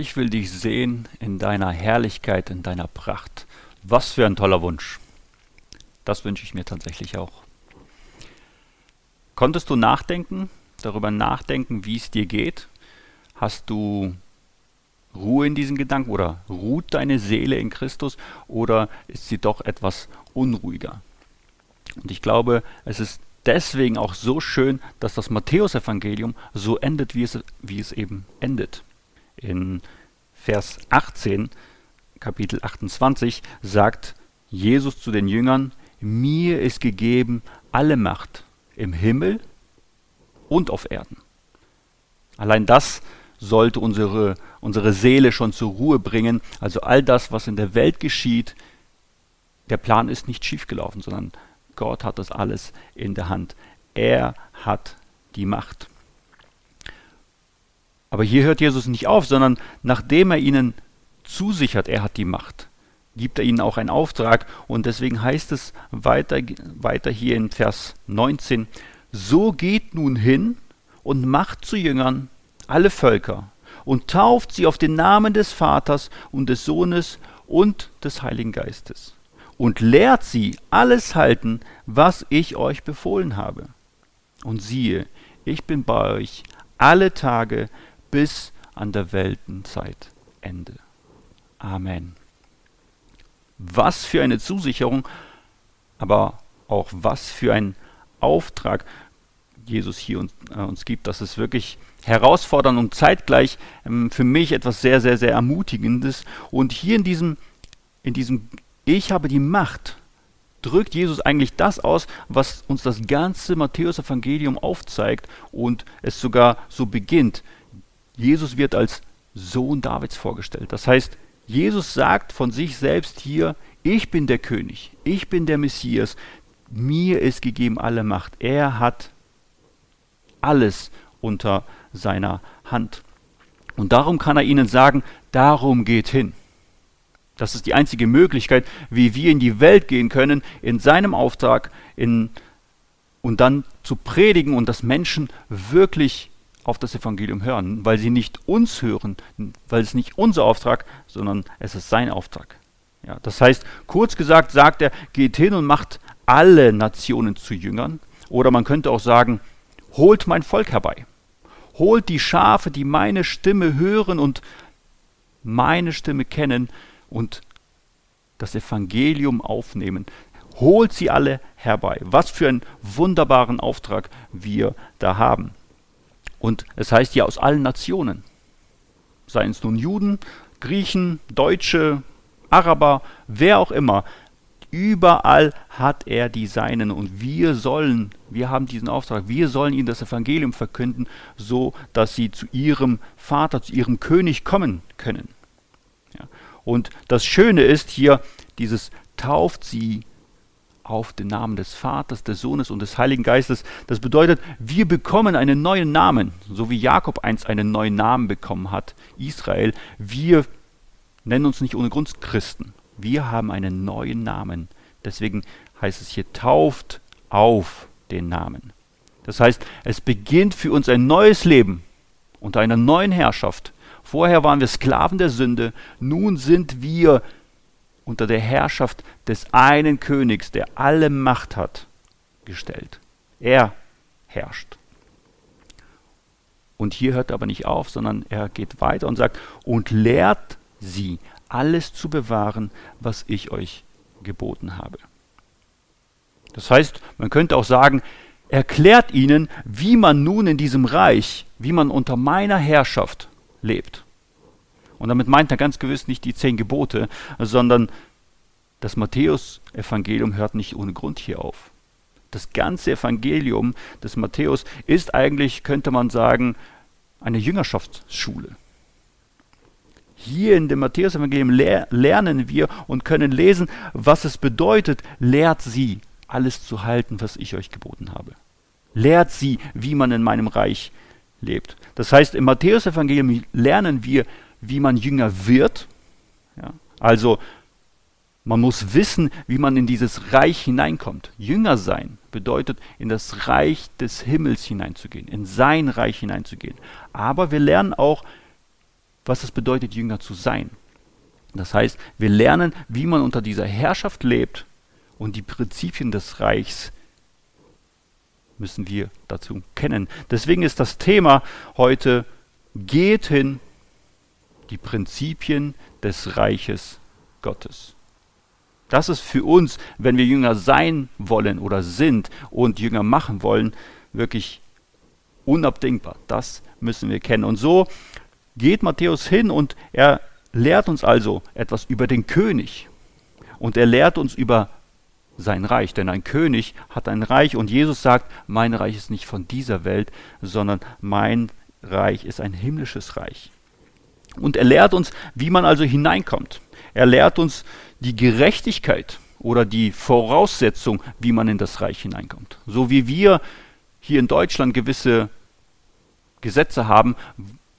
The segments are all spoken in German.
Ich will dich sehen in deiner Herrlichkeit, in deiner Pracht. Was für ein toller Wunsch. Das wünsche ich mir tatsächlich auch. Konntest du nachdenken, darüber nachdenken, wie es dir geht? Hast du Ruhe in diesen Gedanken oder ruht deine Seele in Christus oder ist sie doch etwas unruhiger? Und ich glaube, es ist deswegen auch so schön, dass das Matthäusevangelium so endet, wie es, wie es eben endet. In Vers 18, Kapitel 28, sagt Jesus zu den Jüngern, mir ist gegeben alle Macht im Himmel und auf Erden. Allein das sollte unsere, unsere Seele schon zur Ruhe bringen. Also all das, was in der Welt geschieht, der Plan ist nicht schiefgelaufen, sondern Gott hat das alles in der Hand. Er hat die Macht. Aber hier hört Jesus nicht auf, sondern nachdem er ihnen zusichert, er hat die Macht, gibt er ihnen auch einen Auftrag. Und deswegen heißt es weiter, weiter hier in Vers 19, so geht nun hin und macht zu Jüngern alle Völker und tauft sie auf den Namen des Vaters und des Sohnes und des Heiligen Geistes und lehrt sie alles halten, was ich euch befohlen habe. Und siehe, ich bin bei euch alle Tage bis an der Weltenzeit Ende. Amen. Was für eine Zusicherung, aber auch was für ein Auftrag Jesus hier uns, äh, uns gibt. Das ist wirklich herausfordernd und zeitgleich ähm, für mich etwas sehr, sehr, sehr Ermutigendes. Und hier in diesem, in diesem Ich habe die Macht, drückt Jesus eigentlich das aus, was uns das ganze Matthäus-Evangelium aufzeigt und es sogar so beginnt. Jesus wird als Sohn Davids vorgestellt. Das heißt, Jesus sagt von sich selbst hier, ich bin der König, ich bin der Messias, mir ist gegeben alle Macht. Er hat alles unter seiner Hand. Und darum kann er ihnen sagen, darum geht hin. Das ist die einzige Möglichkeit, wie wir in die Welt gehen können, in seinem Auftrag, in, und dann zu predigen und dass Menschen wirklich auf das Evangelium hören, weil sie nicht uns hören, weil es nicht unser Auftrag, sondern es ist sein Auftrag. Ja, das heißt, kurz gesagt, sagt er, geht hin und macht alle Nationen zu Jüngern. Oder man könnte auch sagen, holt mein Volk herbei. Holt die Schafe, die meine Stimme hören und meine Stimme kennen und das Evangelium aufnehmen. Holt sie alle herbei. Was für einen wunderbaren Auftrag wir da haben. Und es heißt ja aus allen Nationen. Seien es nun Juden, Griechen, Deutsche, Araber, wer auch immer. Überall hat er die Seinen und wir sollen, wir haben diesen Auftrag, wir sollen ihnen das Evangelium verkünden, so dass sie zu ihrem Vater, zu ihrem König kommen können. Ja. Und das Schöne ist hier, dieses tauft sie auf den Namen des Vaters, des Sohnes und des Heiligen Geistes. Das bedeutet, wir bekommen einen neuen Namen, so wie Jakob einst einen neuen Namen bekommen hat, Israel. Wir nennen uns nicht ohne Grund Christen. Wir haben einen neuen Namen. Deswegen heißt es hier, tauft auf den Namen. Das heißt, es beginnt für uns ein neues Leben unter einer neuen Herrschaft. Vorher waren wir Sklaven der Sünde, nun sind wir unter der Herrschaft des einen Königs, der alle Macht hat, gestellt. Er herrscht. Und hier hört er aber nicht auf, sondern er geht weiter und sagt, und lehrt sie, alles zu bewahren, was ich euch geboten habe. Das heißt, man könnte auch sagen, erklärt ihnen, wie man nun in diesem Reich, wie man unter meiner Herrschaft lebt. Und damit meint er ganz gewiss nicht die zehn Gebote, sondern das Matthäus-Evangelium hört nicht ohne Grund hier auf. Das ganze Evangelium des Matthäus ist eigentlich, könnte man sagen, eine Jüngerschaftsschule. Hier in dem Matthäus-Evangelium lernen wir und können lesen, was es bedeutet, lehrt sie, alles zu halten, was ich euch geboten habe. Lehrt sie, wie man in meinem Reich lebt. Das heißt, im Matthäus-Evangelium lernen wir, wie man Jünger wird. Ja, also man muss wissen, wie man in dieses Reich hineinkommt. Jünger sein bedeutet, in das Reich des Himmels hineinzugehen, in sein Reich hineinzugehen. Aber wir lernen auch, was es bedeutet, Jünger zu sein. Das heißt, wir lernen, wie man unter dieser Herrschaft lebt und die Prinzipien des Reichs müssen wir dazu kennen. Deswegen ist das Thema heute, geht hin, die Prinzipien des Reiches Gottes. Das ist für uns, wenn wir Jünger sein wollen oder sind und Jünger machen wollen, wirklich unabdingbar. Das müssen wir kennen. Und so geht Matthäus hin und er lehrt uns also etwas über den König. Und er lehrt uns über sein Reich. Denn ein König hat ein Reich und Jesus sagt, mein Reich ist nicht von dieser Welt, sondern mein Reich ist ein himmlisches Reich. Und er lehrt uns, wie man also hineinkommt. Er lehrt uns die Gerechtigkeit oder die Voraussetzung, wie man in das Reich hineinkommt. So wie wir hier in Deutschland gewisse Gesetze haben,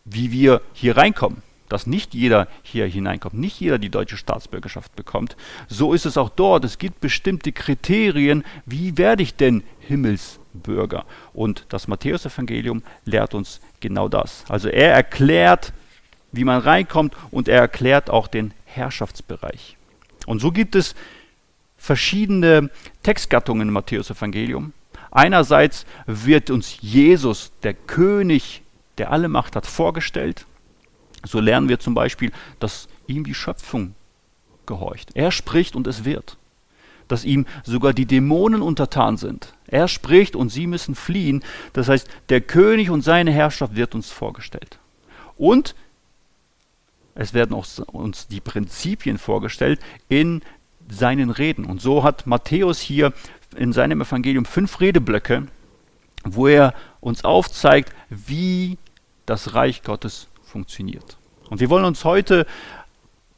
wie wir hier reinkommen dass nicht jeder hier hineinkommt, nicht jeder die deutsche Staatsbürgerschaft bekommt. So ist es auch dort. Es gibt bestimmte Kriterien, wie werde ich denn Himmelsbürger? Und das Matthäusevangelium lehrt uns genau das. Also er erklärt, wie man reinkommt und er erklärt auch den Herrschaftsbereich. Und so gibt es verschiedene Textgattungen im Matthäusevangelium. Einerseits wird uns Jesus, der König, der alle Macht hat, vorgestellt. So lernen wir zum Beispiel, dass ihm die Schöpfung gehorcht. Er spricht und es wird. Dass ihm sogar die Dämonen untertan sind. Er spricht und sie müssen fliehen. Das heißt, der König und seine Herrschaft wird uns vorgestellt. Und es werden auch uns die Prinzipien vorgestellt in seinen Reden. Und so hat Matthäus hier in seinem Evangelium fünf Redeblöcke, wo er uns aufzeigt, wie das Reich Gottes funktioniert. Und wir wollen uns heute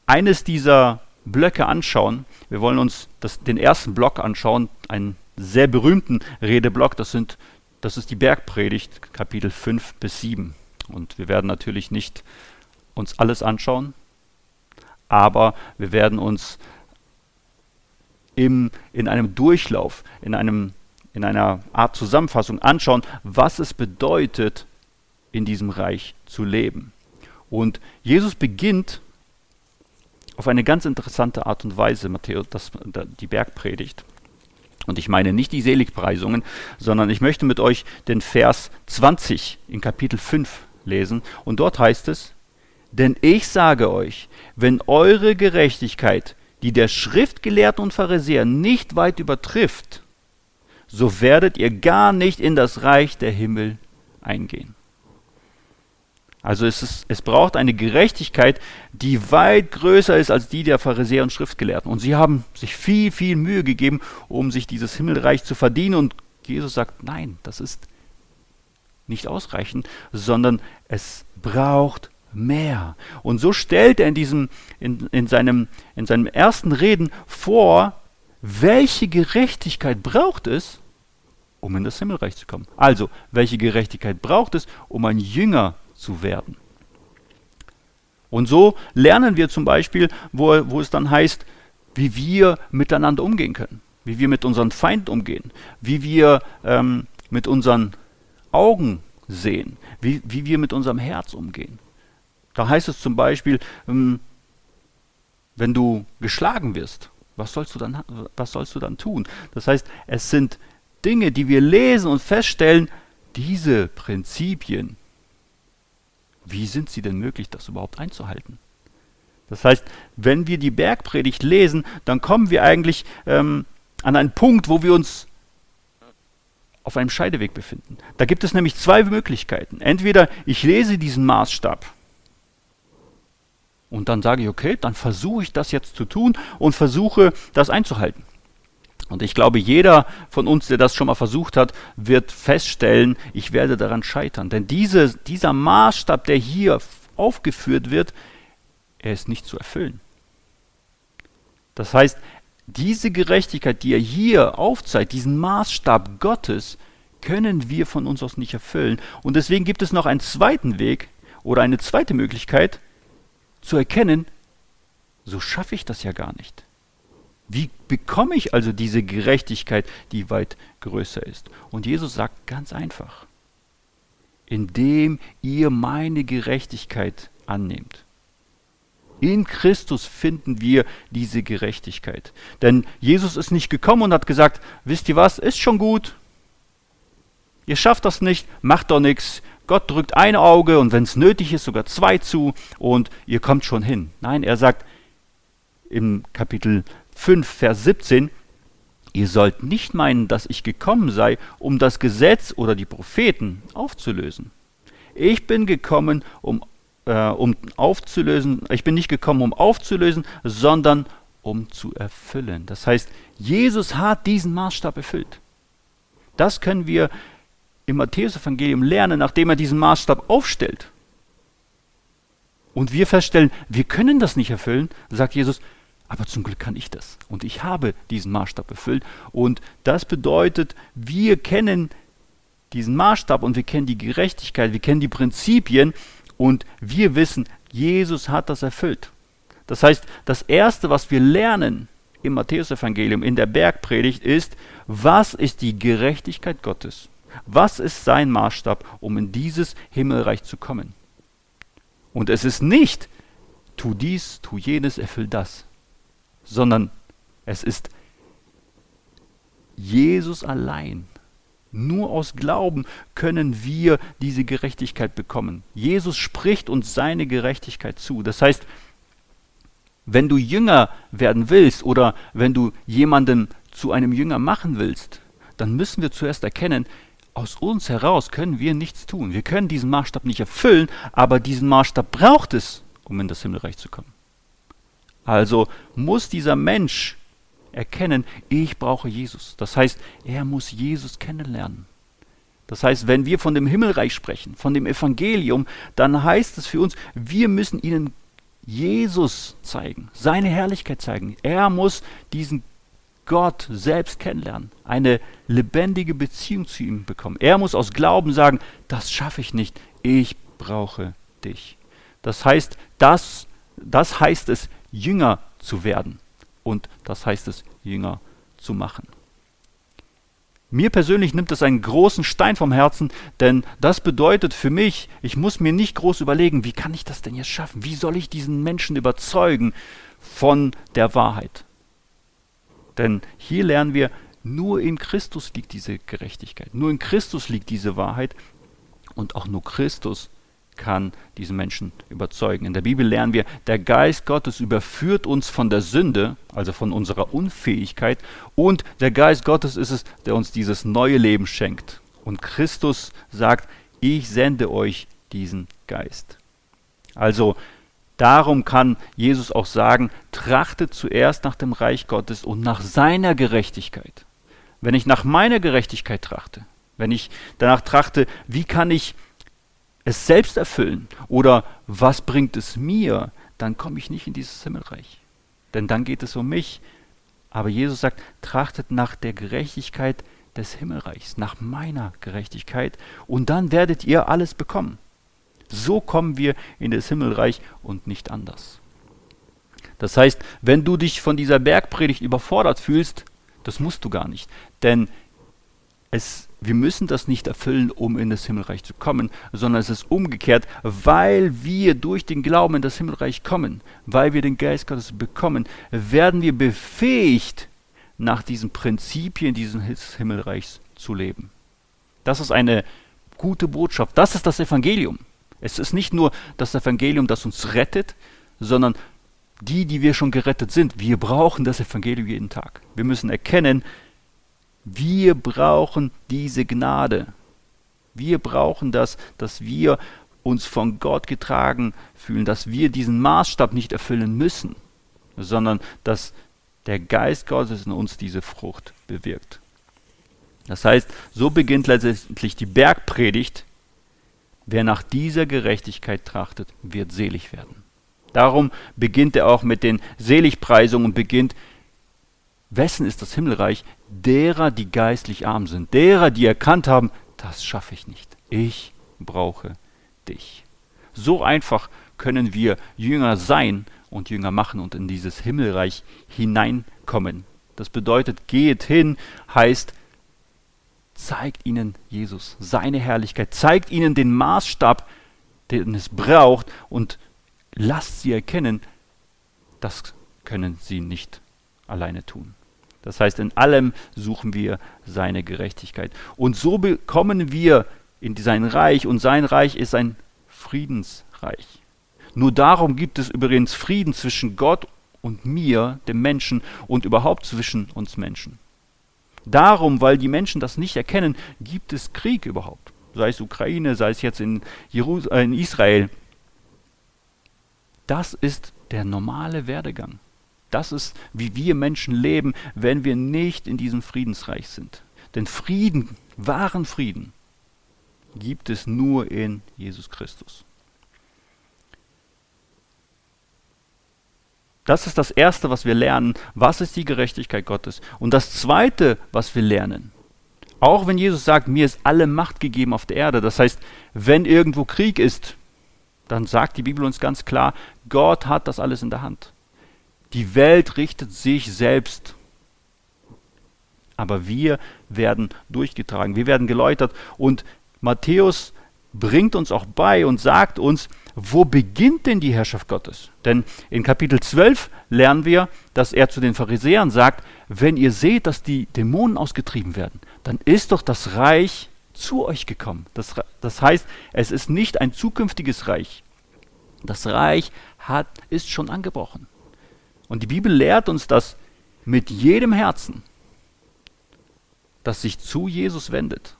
eines dieser Blöcke anschauen. Wir wollen uns das, den ersten Block anschauen, einen sehr berühmten Redeblock. Das, sind, das ist die Bergpredigt, Kapitel 5 bis 7. Und wir werden natürlich nicht uns alles anschauen, aber wir werden uns im, in einem Durchlauf, in, einem, in einer Art Zusammenfassung anschauen, was es bedeutet, in diesem Reich zu leben. Und Jesus beginnt auf eine ganz interessante Art und Weise, Matthäus, das, die Bergpredigt. Und ich meine nicht die Seligpreisungen, sondern ich möchte mit euch den Vers 20 in Kapitel 5 lesen. Und dort heißt es, denn ich sage euch, wenn eure Gerechtigkeit, die der Schriftgelehrten und Pharisäer nicht weit übertrifft, so werdet ihr gar nicht in das Reich der Himmel eingehen. Also es, ist, es braucht eine Gerechtigkeit, die weit größer ist als die der Pharisäer und Schriftgelehrten. Und sie haben sich viel, viel Mühe gegeben, um sich dieses Himmelreich zu verdienen. Und Jesus sagt, nein, das ist nicht ausreichend, sondern es braucht mehr. Und so stellt er in, diesem, in, in, seinem, in seinem ersten Reden vor, welche Gerechtigkeit braucht es, um in das Himmelreich zu kommen. Also, welche Gerechtigkeit braucht es, um ein Jünger zu werden. Und so lernen wir zum Beispiel, wo, wo es dann heißt, wie wir miteinander umgehen können, wie wir mit unseren Feinden umgehen, wie wir ähm, mit unseren Augen sehen, wie, wie wir mit unserem Herz umgehen. Da heißt es zum Beispiel, ähm, wenn du geschlagen wirst, was sollst, du dann, was sollst du dann tun? Das heißt, es sind Dinge, die wir lesen und feststellen, diese Prinzipien, wie sind sie denn möglich, das überhaupt einzuhalten? Das heißt, wenn wir die Bergpredigt lesen, dann kommen wir eigentlich ähm, an einen Punkt, wo wir uns auf einem Scheideweg befinden. Da gibt es nämlich zwei Möglichkeiten. Entweder ich lese diesen Maßstab und dann sage ich, okay, dann versuche ich das jetzt zu tun und versuche das einzuhalten. Und ich glaube, jeder von uns, der das schon mal versucht hat, wird feststellen, ich werde daran scheitern. Denn diese, dieser Maßstab, der hier aufgeführt wird, er ist nicht zu erfüllen. Das heißt, diese Gerechtigkeit, die er hier aufzeigt, diesen Maßstab Gottes, können wir von uns aus nicht erfüllen. Und deswegen gibt es noch einen zweiten Weg oder eine zweite Möglichkeit zu erkennen, so schaffe ich das ja gar nicht. Wie bekomme ich also diese Gerechtigkeit, die weit größer ist? Und Jesus sagt ganz einfach, indem ihr meine Gerechtigkeit annehmt. In Christus finden wir diese Gerechtigkeit. Denn Jesus ist nicht gekommen und hat gesagt, wisst ihr was, ist schon gut. Ihr schafft das nicht, macht doch nichts. Gott drückt ein Auge und wenn es nötig ist, sogar zwei zu und ihr kommt schon hin. Nein, er sagt im Kapitel 5, Vers 17, ihr sollt nicht meinen, dass ich gekommen sei, um das Gesetz oder die Propheten aufzulösen. Ich bin gekommen, um, äh, um aufzulösen, ich bin nicht gekommen, um aufzulösen, sondern um zu erfüllen. Das heißt, Jesus hat diesen Maßstab erfüllt. Das können wir im Matthäus-Evangelium lernen, nachdem er diesen Maßstab aufstellt. Und wir feststellen, wir können das nicht erfüllen, sagt Jesus, aber zum Glück kann ich das. Und ich habe diesen Maßstab erfüllt. Und das bedeutet, wir kennen diesen Maßstab und wir kennen die Gerechtigkeit, wir kennen die Prinzipien und wir wissen, Jesus hat das erfüllt. Das heißt, das Erste, was wir lernen im Matthäusevangelium, in der Bergpredigt, ist, was ist die Gerechtigkeit Gottes? Was ist sein Maßstab, um in dieses Himmelreich zu kommen? Und es ist nicht, tu dies, tu jenes, erfüll das, sondern es ist Jesus allein. Nur aus Glauben können wir diese Gerechtigkeit bekommen. Jesus spricht uns seine Gerechtigkeit zu. Das heißt, wenn du Jünger werden willst oder wenn du jemanden zu einem Jünger machen willst, dann müssen wir zuerst erkennen, aus uns heraus können wir nichts tun. Wir können diesen Maßstab nicht erfüllen, aber diesen Maßstab braucht es, um in das Himmelreich zu kommen. Also muss dieser Mensch erkennen, ich brauche Jesus. Das heißt, er muss Jesus kennenlernen. Das heißt, wenn wir von dem Himmelreich sprechen, von dem Evangelium, dann heißt es für uns, wir müssen ihnen Jesus zeigen, seine Herrlichkeit zeigen. Er muss diesen Gott selbst kennenlernen, eine lebendige Beziehung zu ihm bekommen. Er muss aus Glauben sagen, das schaffe ich nicht, ich brauche dich. Das heißt, das, das heißt es, Jünger zu werden. Und das heißt es, Jünger zu machen. Mir persönlich nimmt es einen großen Stein vom Herzen, denn das bedeutet für mich, ich muss mir nicht groß überlegen, wie kann ich das denn jetzt schaffen? Wie soll ich diesen Menschen überzeugen von der Wahrheit? Denn hier lernen wir, nur in Christus liegt diese Gerechtigkeit, nur in Christus liegt diese Wahrheit und auch nur Christus kann diese Menschen überzeugen. In der Bibel lernen wir, der Geist Gottes überführt uns von der Sünde, also von unserer Unfähigkeit, und der Geist Gottes ist es, der uns dieses neue Leben schenkt. Und Christus sagt, ich sende euch diesen Geist. Also Darum kann Jesus auch sagen, trachtet zuerst nach dem Reich Gottes und nach seiner Gerechtigkeit. Wenn ich nach meiner Gerechtigkeit trachte, wenn ich danach trachte, wie kann ich es selbst erfüllen oder was bringt es mir, dann komme ich nicht in dieses Himmelreich. Denn dann geht es um mich. Aber Jesus sagt, trachtet nach der Gerechtigkeit des Himmelreichs, nach meiner Gerechtigkeit, und dann werdet ihr alles bekommen. So kommen wir in das Himmelreich und nicht anders. Das heißt, wenn du dich von dieser Bergpredigt überfordert fühlst, das musst du gar nicht. Denn es, wir müssen das nicht erfüllen, um in das Himmelreich zu kommen, sondern es ist umgekehrt, weil wir durch den Glauben in das Himmelreich kommen, weil wir den Geist Gottes bekommen, werden wir befähigt, nach diesen Prinzipien dieses Himmelreichs zu leben. Das ist eine gute Botschaft. Das ist das Evangelium. Es ist nicht nur das Evangelium, das uns rettet, sondern die, die wir schon gerettet sind. Wir brauchen das Evangelium jeden Tag. Wir müssen erkennen, wir brauchen diese Gnade. Wir brauchen das, dass wir uns von Gott getragen fühlen, dass wir diesen Maßstab nicht erfüllen müssen, sondern dass der Geist Gottes in uns diese Frucht bewirkt. Das heißt, so beginnt letztendlich die Bergpredigt, Wer nach dieser Gerechtigkeit trachtet, wird selig werden. Darum beginnt er auch mit den Seligpreisungen und beginnt, wessen ist das Himmelreich? Derer, die geistlich arm sind, derer, die erkannt haben, das schaffe ich nicht. Ich brauche dich. So einfach können wir Jünger sein und Jünger machen und in dieses Himmelreich hineinkommen. Das bedeutet, geht hin, heißt, zeigt ihnen Jesus, seine Herrlichkeit, zeigt ihnen den Maßstab, den es braucht und lasst sie erkennen, das können sie nicht alleine tun. Das heißt, in allem suchen wir seine Gerechtigkeit. Und so bekommen wir in sein Reich, und sein Reich ist ein Friedensreich. Nur darum gibt es übrigens Frieden zwischen Gott und mir, dem Menschen, und überhaupt zwischen uns Menschen. Darum, weil die Menschen das nicht erkennen, gibt es Krieg überhaupt. Sei es Ukraine, sei es jetzt in, Jerus äh, in Israel. Das ist der normale Werdegang. Das ist, wie wir Menschen leben, wenn wir nicht in diesem Friedensreich sind. Denn Frieden, wahren Frieden, gibt es nur in Jesus Christus. Das ist das Erste, was wir lernen. Was ist die Gerechtigkeit Gottes? Und das Zweite, was wir lernen, auch wenn Jesus sagt, mir ist alle Macht gegeben auf der Erde, das heißt, wenn irgendwo Krieg ist, dann sagt die Bibel uns ganz klar, Gott hat das alles in der Hand. Die Welt richtet sich selbst. Aber wir werden durchgetragen, wir werden geläutert. Und Matthäus bringt uns auch bei und sagt uns, wo beginnt denn die Herrschaft Gottes? Denn in Kapitel 12 lernen wir, dass er zu den Pharisäern sagt, wenn ihr seht, dass die Dämonen ausgetrieben werden, dann ist doch das Reich zu euch gekommen. Das, das heißt, es ist nicht ein zukünftiges Reich. Das Reich hat, ist schon angebrochen. Und die Bibel lehrt uns, dass mit jedem Herzen, das sich zu Jesus wendet,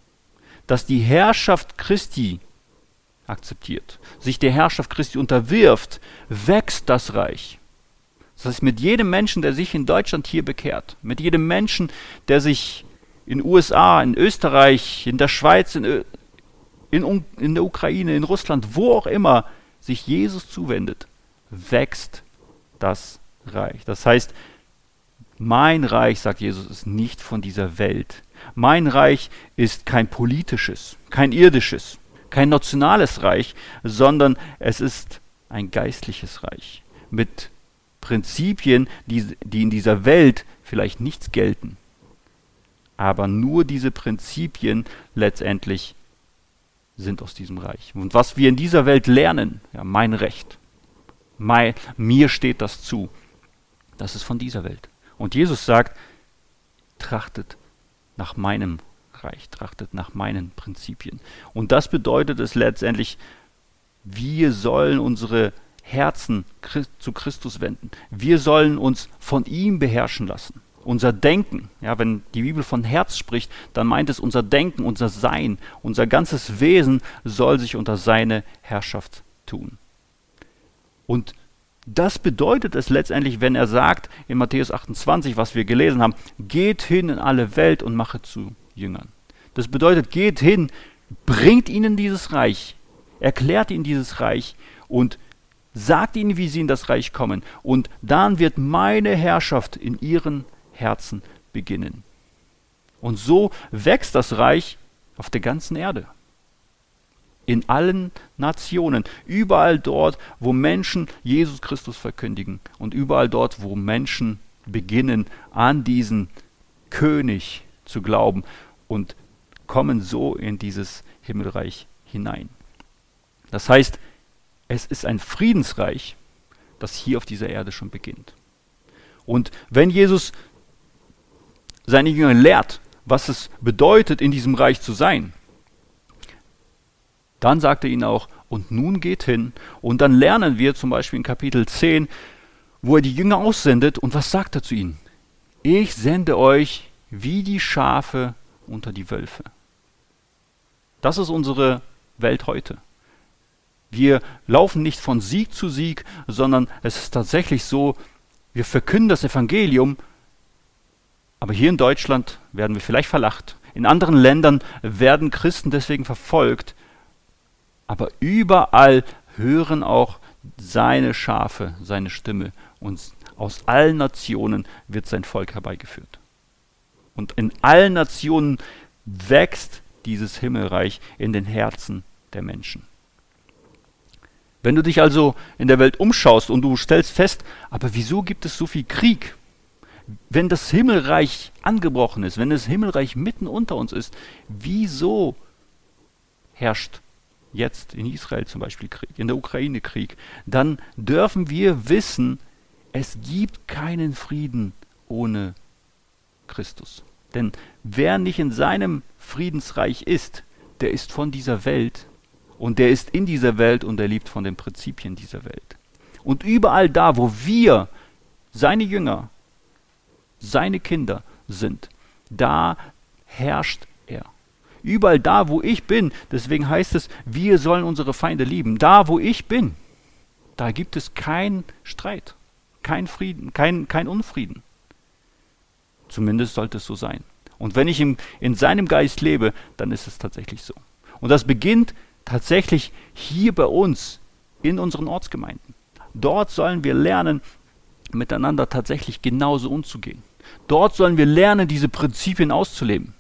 dass die Herrschaft Christi akzeptiert, sich der Herrschaft Christi unterwirft, wächst das Reich. Das heißt, mit jedem Menschen, der sich in Deutschland hier bekehrt, mit jedem Menschen, der sich in USA, in Österreich, in der Schweiz, in, in, in der Ukraine, in Russland, wo auch immer sich Jesus zuwendet, wächst das Reich. Das heißt, mein Reich, sagt Jesus, ist nicht von dieser Welt. Mein Reich ist kein politisches, kein irdisches, kein nationales Reich, sondern es ist ein geistliches Reich mit Prinzipien, die, die in dieser Welt vielleicht nichts gelten. Aber nur diese Prinzipien letztendlich sind aus diesem Reich. Und was wir in dieser Welt lernen, ja, mein Recht, mein, mir steht das zu, das ist von dieser Welt. Und Jesus sagt, trachtet nach meinem Reich, trachtet nach meinen Prinzipien. Und das bedeutet es letztendlich, wir sollen unsere Herzen zu Christus wenden. Wir sollen uns von ihm beherrschen lassen. Unser Denken, ja, wenn die Bibel von Herz spricht, dann meint es unser Denken, unser Sein, unser ganzes Wesen soll sich unter seine Herrschaft tun. Und das bedeutet es letztendlich, wenn er sagt in Matthäus 28, was wir gelesen haben, geht hin in alle Welt und mache zu Jüngern. Das bedeutet, geht hin, bringt ihnen dieses Reich, erklärt ihnen dieses Reich und sagt ihnen, wie sie in das Reich kommen. Und dann wird meine Herrschaft in ihren Herzen beginnen. Und so wächst das Reich auf der ganzen Erde. In allen Nationen, überall dort, wo Menschen Jesus Christus verkündigen und überall dort, wo Menschen beginnen, an diesen König zu glauben und kommen so in dieses Himmelreich hinein. Das heißt, es ist ein Friedensreich, das hier auf dieser Erde schon beginnt. Und wenn Jesus seine Jünger lehrt, was es bedeutet, in diesem Reich zu sein, dann sagt er ihnen auch, und nun geht hin. Und dann lernen wir zum Beispiel in Kapitel 10, wo er die Jünger aussendet. Und was sagt er zu ihnen? Ich sende euch wie die Schafe unter die Wölfe. Das ist unsere Welt heute. Wir laufen nicht von Sieg zu Sieg, sondern es ist tatsächlich so, wir verkünden das Evangelium, aber hier in Deutschland werden wir vielleicht verlacht. In anderen Ländern werden Christen deswegen verfolgt, aber überall hören auch seine Schafe seine Stimme und aus allen Nationen wird sein Volk herbeigeführt. Und in allen Nationen wächst dieses Himmelreich in den Herzen der Menschen. Wenn du dich also in der Welt umschaust und du stellst fest, aber wieso gibt es so viel Krieg? Wenn das Himmelreich angebrochen ist, wenn das Himmelreich mitten unter uns ist, wieso herrscht jetzt in Israel zum Beispiel Krieg, in der Ukraine Krieg, dann dürfen wir wissen, es gibt keinen Frieden ohne Christus. Denn wer nicht in seinem Friedensreich ist, der ist von dieser Welt und der ist in dieser Welt und er liebt von den Prinzipien dieser Welt. Und überall da, wo wir, seine Jünger, seine Kinder sind, da herrscht er. Überall da, wo ich bin, deswegen heißt es, wir sollen unsere Feinde lieben. Da, wo ich bin, da gibt es keinen Streit, kein Frieden, kein, kein Unfrieden. Zumindest sollte es so sein. Und wenn ich im, in seinem Geist lebe, dann ist es tatsächlich so. Und das beginnt tatsächlich hier bei uns in unseren Ortsgemeinden. Dort sollen wir lernen, miteinander tatsächlich genauso umzugehen. Dort sollen wir lernen, diese Prinzipien auszuleben.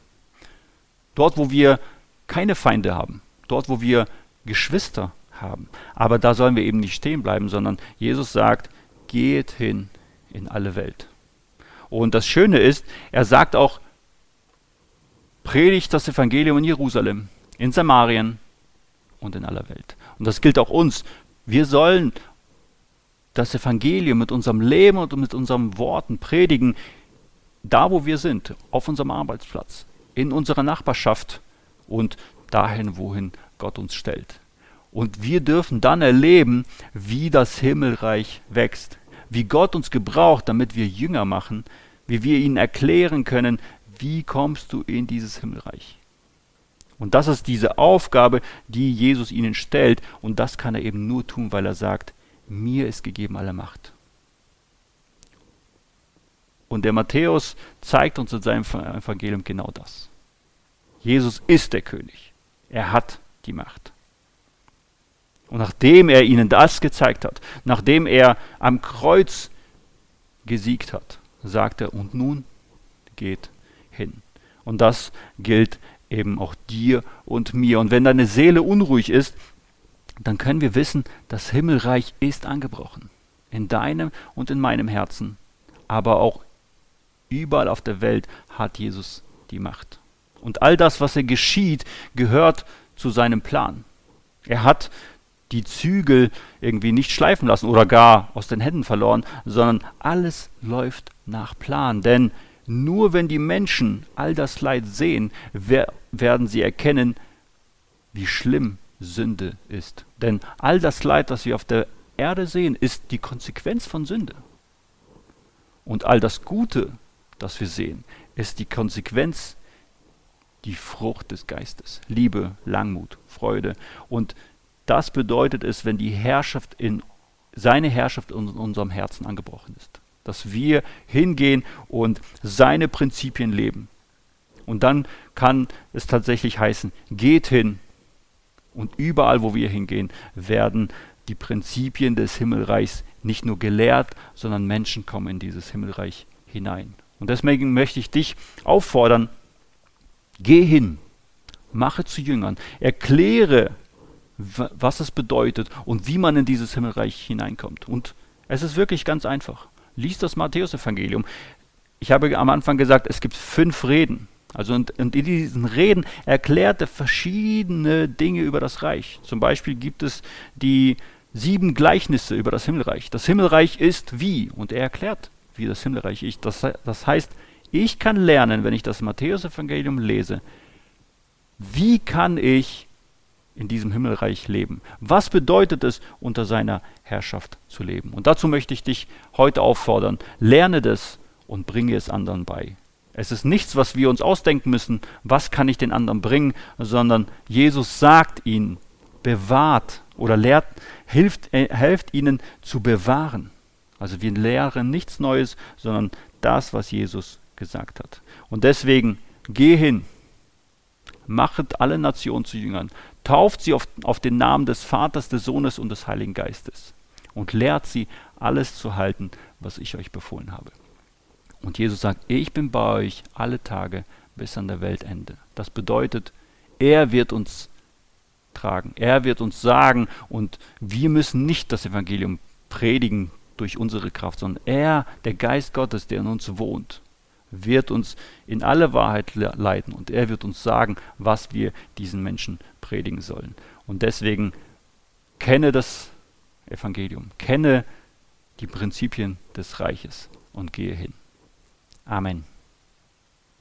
Dort, wo wir keine Feinde haben. Dort, wo wir Geschwister haben. Aber da sollen wir eben nicht stehen bleiben, sondern Jesus sagt, geht hin in alle Welt. Und das Schöne ist, er sagt auch, predigt das Evangelium in Jerusalem, in Samarien und in aller Welt. Und das gilt auch uns. Wir sollen das Evangelium mit unserem Leben und mit unseren Worten predigen, da wo wir sind, auf unserem Arbeitsplatz, in unserer Nachbarschaft und dahin, wohin Gott uns stellt. Und wir dürfen dann erleben, wie das Himmelreich wächst, wie Gott uns gebraucht, damit wir Jünger machen, wie wir ihnen erklären können, wie kommst du in dieses Himmelreich. Und das ist diese Aufgabe, die Jesus ihnen stellt. Und das kann er eben nur tun, weil er sagt, mir ist gegeben alle Macht. Und der Matthäus zeigt uns in seinem Evangelium genau das. Jesus ist der König. Er hat die Macht. Und nachdem er ihnen das gezeigt hat, nachdem er am Kreuz gesiegt hat, sagt er, und nun geht hin. Und das gilt eben auch dir und mir. Und wenn deine Seele unruhig ist, dann können wir wissen, das Himmelreich ist angebrochen. In deinem und in meinem Herzen. Aber auch überall auf der Welt hat Jesus die Macht. Und all das, was er geschieht, gehört zu seinem Plan. Er hat die Zügel irgendwie nicht schleifen lassen oder gar aus den Händen verloren, sondern alles läuft nach Plan. Denn nur wenn die Menschen all das Leid sehen, werden sie erkennen, wie schlimm Sünde ist. Denn all das Leid, das wir auf der Erde sehen, ist die Konsequenz von Sünde. Und all das Gute, das wir sehen, ist die Konsequenz, die Frucht des Geistes. Liebe, Langmut, Freude. Und das bedeutet es, wenn die Herrschaft in seine Herrschaft in unserem Herzen angebrochen ist. Dass wir hingehen und seine Prinzipien leben. Und dann kann es tatsächlich heißen, geht hin und überall, wo wir hingehen, werden die Prinzipien des Himmelreichs nicht nur gelehrt, sondern Menschen kommen in dieses Himmelreich hinein. Und deswegen möchte ich dich auffordern, geh hin, mache zu Jüngern, erkläre, was es bedeutet und wie man in dieses Himmelreich hineinkommt. Und es ist wirklich ganz einfach. Lies das Matthäusevangelium. Ich habe am Anfang gesagt, es gibt fünf Reden. Also und, und, in diesen Reden erklärt er verschiedene Dinge über das Reich. Zum Beispiel gibt es die sieben Gleichnisse über das Himmelreich. Das Himmelreich ist wie? Und er erklärt, wie das Himmelreich ist. Das, das heißt, ich kann lernen, wenn ich das Matthäus-Evangelium lese, wie kann ich in diesem Himmelreich leben? Was bedeutet es, unter seiner Herrschaft zu leben? Und dazu möchte ich dich heute auffordern, lerne das und bringe es anderen bei. Es ist nichts, was wir uns ausdenken müssen, was kann ich den anderen bringen, sondern Jesus sagt ihnen, bewahrt oder lehrt, hilft, äh, helft ihnen zu bewahren. Also wir lehren nichts Neues, sondern das, was Jesus gesagt hat. Und deswegen geh hin, machet alle Nationen zu Jüngern, tauft sie auf, auf den Namen des Vaters, des Sohnes und des Heiligen Geistes und lehrt sie, alles zu halten, was ich euch befohlen habe. Und Jesus sagt, ich bin bei euch alle Tage bis an der Weltende. Das bedeutet, er wird uns tragen, er wird uns sagen und wir müssen nicht das Evangelium predigen durch unsere Kraft, sondern er, der Geist Gottes, der in uns wohnt, wird uns in alle Wahrheit leiten und er wird uns sagen, was wir diesen Menschen predigen sollen. Und deswegen kenne das Evangelium, kenne die Prinzipien des Reiches und gehe hin. Amen.